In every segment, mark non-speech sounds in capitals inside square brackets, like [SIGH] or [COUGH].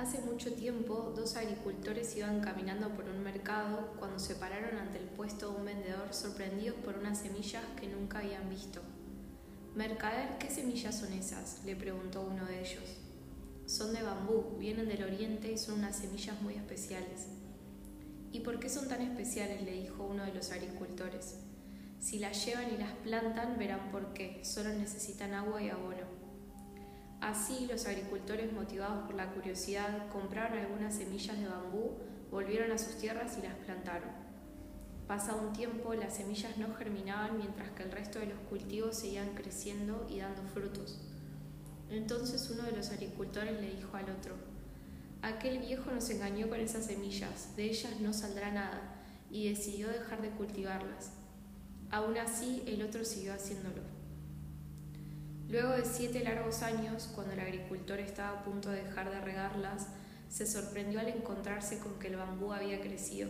Hace mucho tiempo, dos agricultores iban caminando por un mercado cuando se pararon ante el puesto de un vendedor sorprendidos por unas semillas que nunca habían visto. Mercader, ¿qué semillas son esas? le preguntó uno de ellos. Son de bambú, vienen del oriente y son unas semillas muy especiales. ¿Y por qué son tan especiales? le dijo uno de los agricultores. Si las llevan y las plantan, verán por qué, solo necesitan agua y abono. Así, los agricultores, motivados por la curiosidad, compraron algunas semillas de bambú, volvieron a sus tierras y las plantaron. Pasado un tiempo, las semillas no germinaban mientras que el resto de los cultivos seguían creciendo y dando frutos. Entonces uno de los agricultores le dijo al otro, Aquel viejo nos engañó con esas semillas, de ellas no saldrá nada, y decidió dejar de cultivarlas. Aún así, el otro siguió haciéndolo. Luego de siete largos años, cuando el agricultor estaba a punto de dejar de regarlas, se sorprendió al encontrarse con que el bambú había crecido.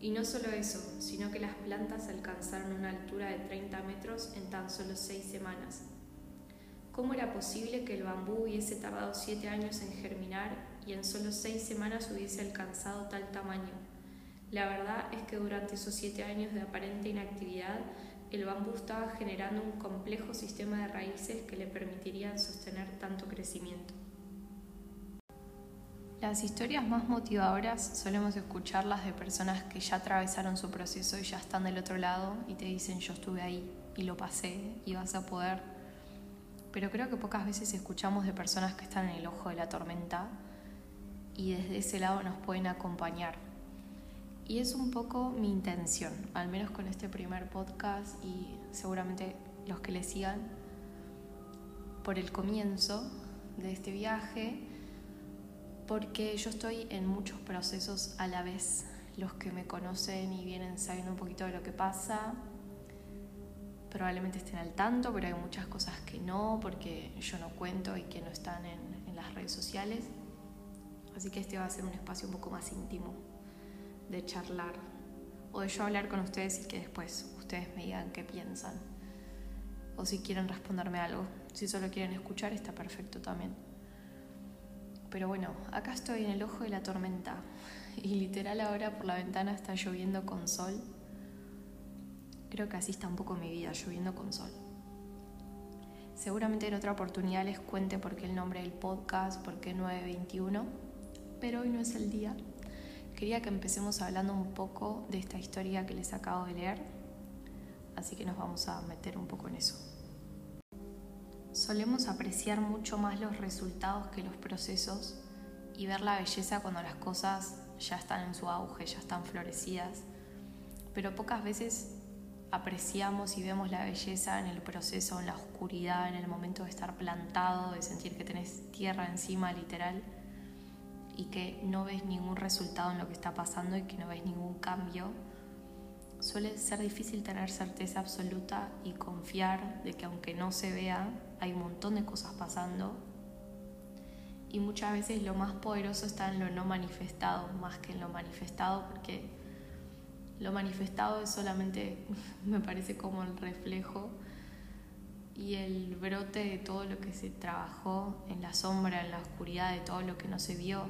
Y no solo eso, sino que las plantas alcanzaron una altura de 30 metros en tan solo seis semanas. ¿Cómo era posible que el bambú hubiese tardado siete años en germinar y en solo seis semanas hubiese alcanzado tal tamaño? La verdad es que durante esos siete años de aparente inactividad, el bambú estaba generando un complejo sistema de raíces que le permitirían sostener tanto crecimiento. Las historias más motivadoras solemos escucharlas de personas que ya atravesaron su proceso y ya están del otro lado y te dicen yo estuve ahí y lo pasé y vas a poder. Pero creo que pocas veces escuchamos de personas que están en el ojo de la tormenta y desde ese lado nos pueden acompañar y es un poco mi intención, al menos con este primer podcast y seguramente los que le sigan, por el comienzo de este viaje, porque yo estoy en muchos procesos a la vez. Los que me conocen y vienen sabiendo un poquito de lo que pasa, probablemente estén al tanto, pero hay muchas cosas que no, porque yo no cuento y que no están en, las redes sociales. Así que este va a ser un espacio un poco más íntimo de charlar o de yo hablar con ustedes y que después ustedes me digan qué piensan o si quieren responderme algo. Si solo quieren escuchar está perfecto también. Pero bueno, acá estoy en el ojo de la tormenta [LAUGHS] y literal ahora por la ventana está lloviendo con sol. Creo que así está un poco mi vida, lloviendo con sol. Seguramente en otra oportunidad les cuente por qué el nombre del podcast, por qué 921, pero hoy no es el día quería que empecemos hablando un poco de esta historia que les acabo de leer, así que nos vamos a meter un poco en eso. Solemos apreciar mucho más los resultados que los procesos y ver la belleza cuando las cosas ya están en su auge, ya están florecidas, pero pocas veces apreciamos y vemos la belleza en el proceso, en la oscuridad, en el momento de estar plantado, de sentir que tenés tierra encima literal y que no ves ningún resultado en lo que está pasando y que no ves ningún cambio, suele ser difícil tener certeza absoluta y confiar de que aunque no se vea, hay un montón de cosas pasando. Y muchas veces lo más poderoso está en lo no manifestado, más que en lo manifestado, porque lo manifestado es solamente, [LAUGHS] me parece como el reflejo y el brote de todo lo que se trabajó en la sombra, en la oscuridad, de todo lo que no se vio,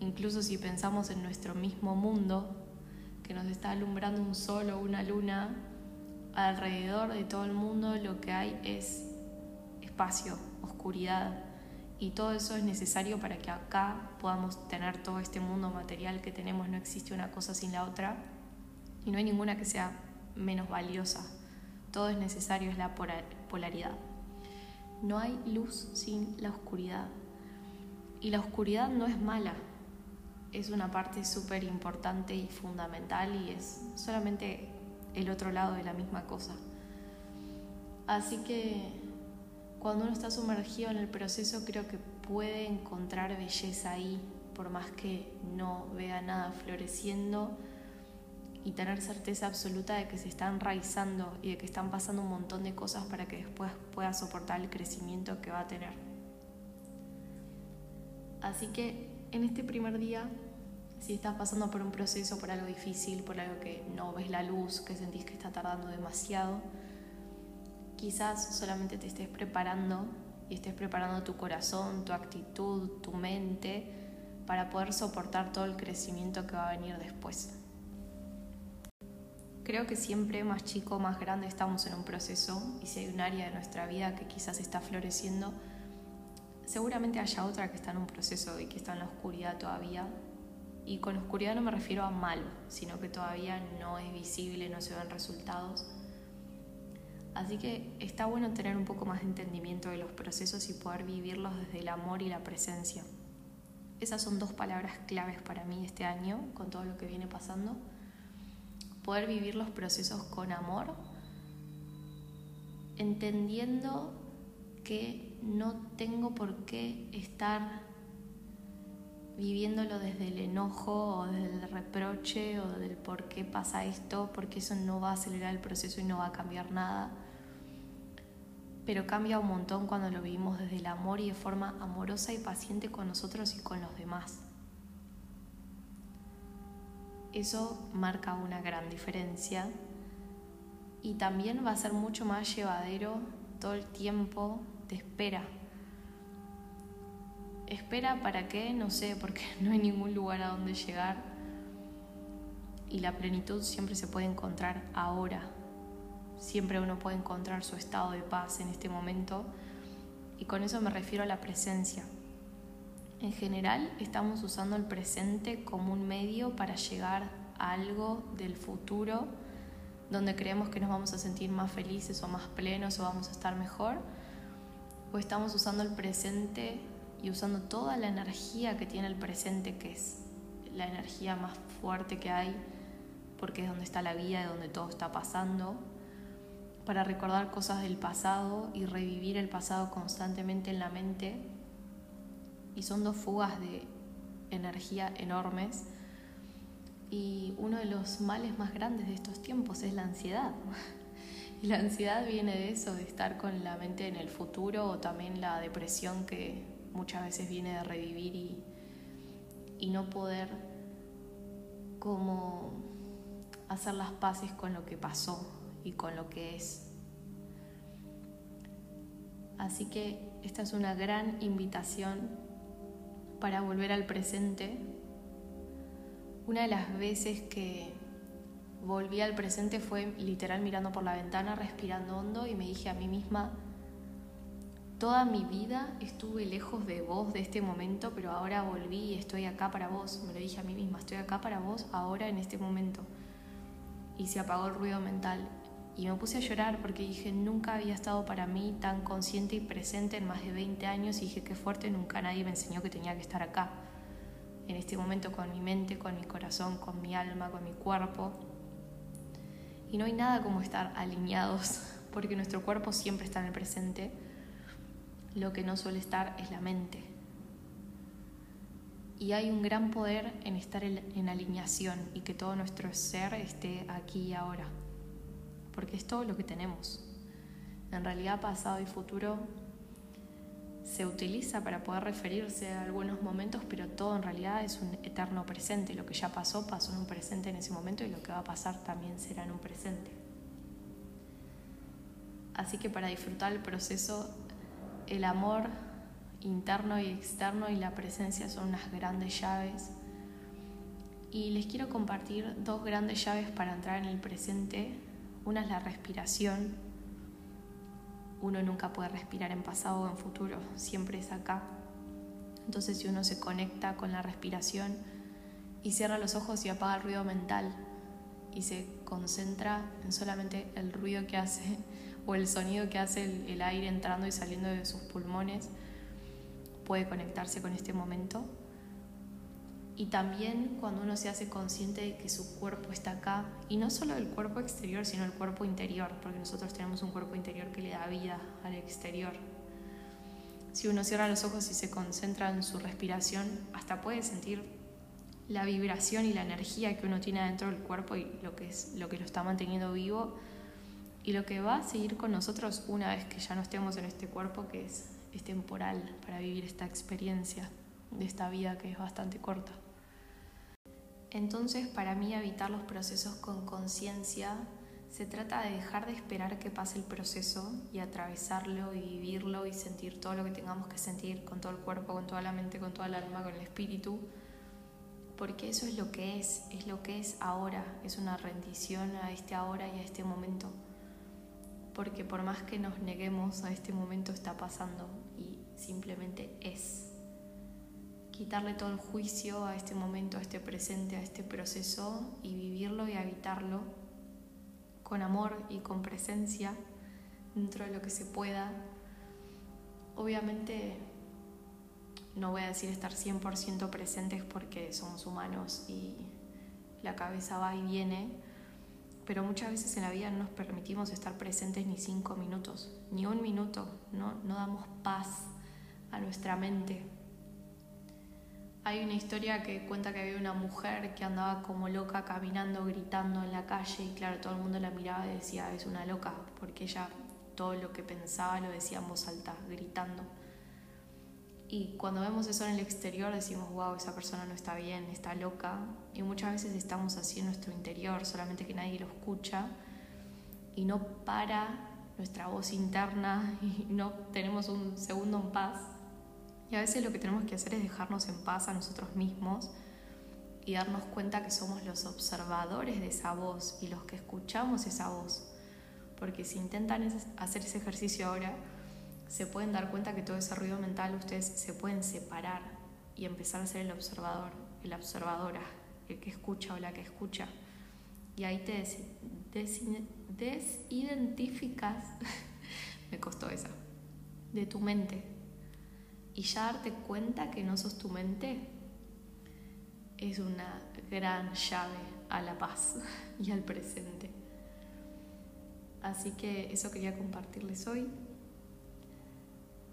Incluso si pensamos en nuestro mismo mundo, que nos está alumbrando un sol o una luna, alrededor de todo el mundo lo que hay es espacio, oscuridad, y todo eso es necesario para que acá podamos tener todo este mundo material que tenemos. No existe una cosa sin la otra y no hay ninguna que sea menos valiosa. Todo es necesario, es la polaridad. No hay luz sin la oscuridad. Y la oscuridad no es mala, es una parte súper importante y fundamental y es solamente el otro lado de la misma cosa. Así que cuando uno está sumergido en el proceso creo que puede encontrar belleza ahí, por más que no vea nada floreciendo y tener certeza absoluta de que se están enraizando y de que están pasando un montón de cosas para que después pueda soportar el crecimiento que va a tener. Así que en este primer día, si estás pasando por un proceso, por algo difícil, por algo que no ves la luz, que sentís que está tardando demasiado, quizás solamente te estés preparando y estés preparando tu corazón, tu actitud, tu mente para poder soportar todo el crecimiento que va a venir después. Creo que siempre más chico, más grande estamos en un proceso y si hay un área de nuestra vida que quizás está floreciendo, seguramente haya otra que está en un proceso y que está en la oscuridad todavía. Y con oscuridad no me refiero a malo, sino que todavía no es visible, no se ven resultados. Así que está bueno tener un poco más de entendimiento de los procesos y poder vivirlos desde el amor y la presencia. Esas son dos palabras claves para mí este año, con todo lo que viene pasando poder vivir los procesos con amor, entendiendo que no tengo por qué estar viviéndolo desde el enojo o desde el reproche o del por qué pasa esto, porque eso no va a acelerar el proceso y no va a cambiar nada. Pero cambia un montón cuando lo vivimos desde el amor y de forma amorosa y paciente con nosotros y con los demás. Eso marca una gran diferencia y también va a ser mucho más llevadero todo el tiempo de espera. Espera para qué, no sé, porque [LAUGHS] no hay ningún lugar a donde llegar y la plenitud siempre se puede encontrar ahora. Siempre uno puede encontrar su estado de paz en este momento y con eso me refiero a la presencia. En general estamos usando el presente como un medio para llegar a algo del futuro donde creemos que nos vamos a sentir más felices o más plenos o vamos a estar mejor, o estamos usando el presente y usando toda la energía que tiene el presente, que es la energía más fuerte que hay, porque es donde está la vida, de donde todo está pasando, para recordar cosas del pasado y revivir el pasado constantemente en la mente y son dos fugas de energía enormes. Y uno de los males más grandes de estos tiempos es la ansiedad. [LAUGHS] La ansiedad viene de eso, de estar con la mente en el futuro o también la depresión que muchas veces viene de revivir y, y no poder como hacer las paces con lo que pasó y con lo que es. Así que esta es una gran invitación para volver al presente. Una de las veces que volví al presente fue literal mirando por la ventana, respirando hondo y me dije a mí misma, toda mi vida estuve lejos de vos, de este momento, pero ahora volví y estoy acá para vos. Me lo dije a mí misma, estoy acá para vos ahora en este momento. Y se apagó el ruido mental y me puse a llorar porque dije, nunca había estado para mí tan consciente y presente en más de 20 años y dije, qué fuerte, nunca nadie me enseñó que tenía que estar acá, en este momento con mi mente, con mi corazón, con mi alma, con mi cuerpo. Y no hay nada como estar alineados, porque nuestro cuerpo siempre está en el presente, lo que no suele estar es la mente. Y hay un gran poder en estar en alineación y que todo nuestro ser esté aquí y ahora porque es todo lo que tenemos. En realidad pasado y futuro se utiliza para poder referirse a algunos momentos, pero todo en realidad es un eterno presente. Lo que ya pasó pasó en un presente en ese momento y lo que va a pasar también será en un presente. Así que para disfrutar el proceso, el amor interno y externo y la presencia son unas grandes llaves. Y les quiero compartir dos grandes llaves para entrar en el presente una es la respiración. Uno nunca puede respirar en pasado o en futuro, siempre es acá. Entonces si uno se conecta con la respiración y cierra los ojos y apaga el ruido mental y se concentra en solamente el ruido que hace [LAUGHS] o el sonido que hace el, el aire entrando y saliendo de sus pulmones, puede conectarse con este momento y también cuando uno se hace consciente de que su cuerpo está acá, y no solo el cuerpo exterior, sino el cuerpo interior, porque nosotros tenemos un cuerpo interior que le da vida al exterior. Si uno cierra los ojos y se concentra en su respiración, hasta puede sentir la vibración y la energía que uno tiene dentro del cuerpo y lo que es lo que lo está manteniendo vivo y lo que va a seguir con nosotros una vez que ya no estemos en este cuerpo que es, es temporal para vivir esta experiencia de esta vida que es bastante corta. Entonces, para mí, habitar los procesos con conciencia Se trata de dejar de esperar que pase el proceso y atravesarlo y vivirlo y sentir todo lo que tengamos que sentir con todo el cuerpo, con toda la mente, con toda el alma, con el espíritu, porque eso es lo que es, es lo que es ahora, es una rendición a este ahora y a este momento, porque por más que nos neguemos a este momento está pasando y simplemente es. Quitarle todo el juicio a este momento, a este presente, a este proceso y vivirlo y habitarlo con amor y con presencia dentro de lo que se pueda. Obviamente no voy a decir estar 100% presentes porque somos humanos y la cabeza va y viene, pero muchas veces en la vida no nos permitimos estar presentes ni cinco minutos, ni un minuto, no, no damos paz a nuestra mente. Hay una historia que cuenta que había una mujer que andaba como loca caminando, gritando en la calle y claro, todo el mundo la miraba y decía, es una loca, porque ella todo lo que pensaba lo decía en voz alta, gritando. Y cuando vemos eso en el exterior decimos, wow, esa persona no está bien, está loca. Y muchas veces estamos así en nuestro interior, solamente que nadie lo escucha y no para nuestra voz interna [LAUGHS] y no tenemos un segundo en paz. Y a veces lo que tenemos que hacer es dejarnos en paz a nosotros mismos y darnos cuenta que somos los observadores de esa voz y los que escuchamos esa voz. Porque si intentan hacer ese ejercicio ahora, se pueden dar cuenta que todo ese ruido mental ustedes se pueden separar y empezar a ser el observador, la observadora, el que escucha o la que escucha. Y ahí te desidentificas, [LAUGHS] me costó esa, de tu mente. Y ya darte cuenta que no sos tu mente es una gran llave a la paz [LAUGHS] y al presente. Así que eso quería compartirles hoy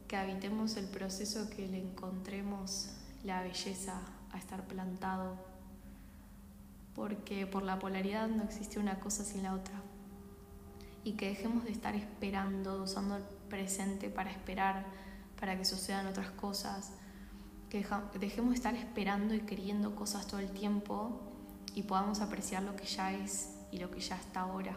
que habitemos el proceso, que le encontremos la belleza a estar plantado, porque por la polaridad no existe una cosa sin la otra. Y que dejemos de estar esperando, usando el presente para esperar, para que sucedan otras cosas. Que dejemos de estar esperando y queriendo cosas todo el tiempo y podamos apreciar lo que ya es y lo que ya está ahora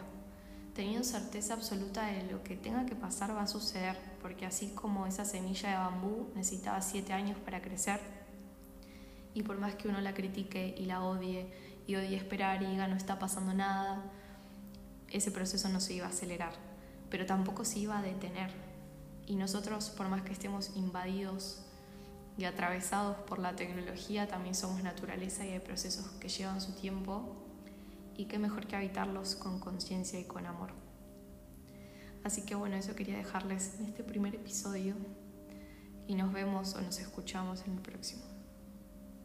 teniendo certeza absoluta de lo que tenga que pasar va a suceder, porque así como esa semilla de bambú necesitaba siete años para crecer, y por más que uno la critique y la odie, y odie esperar y diga no está pasando nada, ese proceso no se iba a acelerar, pero tampoco se iba a detener. Y nosotros, por más que estemos invadidos y atravesados por la tecnología, también somos naturaleza y hay procesos que llevan su tiempo y qué mejor que habitarlos con conciencia y con amor. Así que bueno, eso quería dejarles en este primer episodio y nos vemos o nos escuchamos en el próximo.